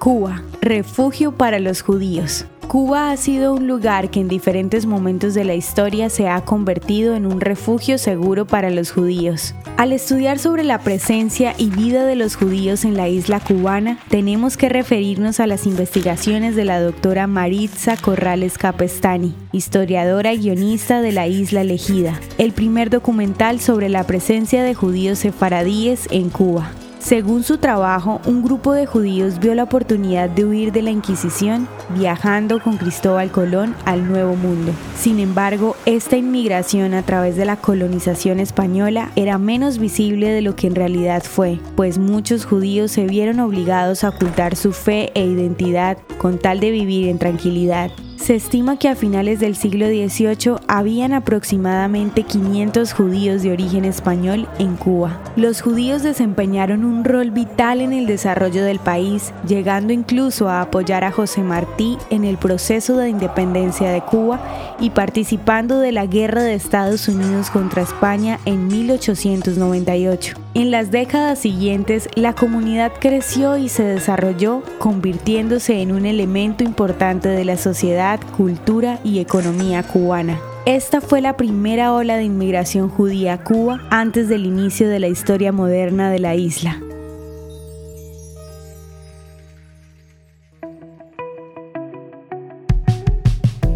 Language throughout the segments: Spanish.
Cuba, refugio para los judíos. Cuba ha sido un lugar que en diferentes momentos de la historia se ha convertido en un refugio seguro para los judíos. Al estudiar sobre la presencia y vida de los judíos en la isla cubana, tenemos que referirnos a las investigaciones de la doctora Maritza Corrales Capestani, historiadora y guionista de la isla elegida, el primer documental sobre la presencia de judíos sefaradíes en Cuba. Según su trabajo, un grupo de judíos vio la oportunidad de huir de la Inquisición viajando con Cristóbal Colón al Nuevo Mundo. Sin embargo, esta inmigración a través de la colonización española era menos visible de lo que en realidad fue, pues muchos judíos se vieron obligados a ocultar su fe e identidad con tal de vivir en tranquilidad. Se estima que a finales del siglo XVIII habían aproximadamente 500 judíos de origen español en Cuba. Los judíos desempeñaron un rol vital en el desarrollo del país, llegando incluso a apoyar a José Martí en el proceso de independencia de Cuba y participando de la guerra de Estados Unidos contra España en 1898. En las décadas siguientes, la comunidad creció y se desarrolló, convirtiéndose en un elemento importante de la sociedad, cultura y economía cubana. Esta fue la primera ola de inmigración judía a Cuba antes del inicio de la historia moderna de la isla.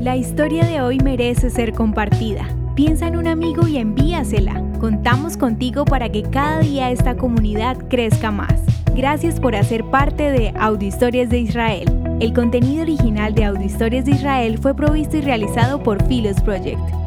La historia de hoy merece ser compartida. Piensa en un amigo y envíasela. Contamos contigo para que cada día esta comunidad crezca más. Gracias por hacer parte de Audio Historias de Israel. El contenido original de Audio Historias de Israel fue provisto y realizado por Philos Project.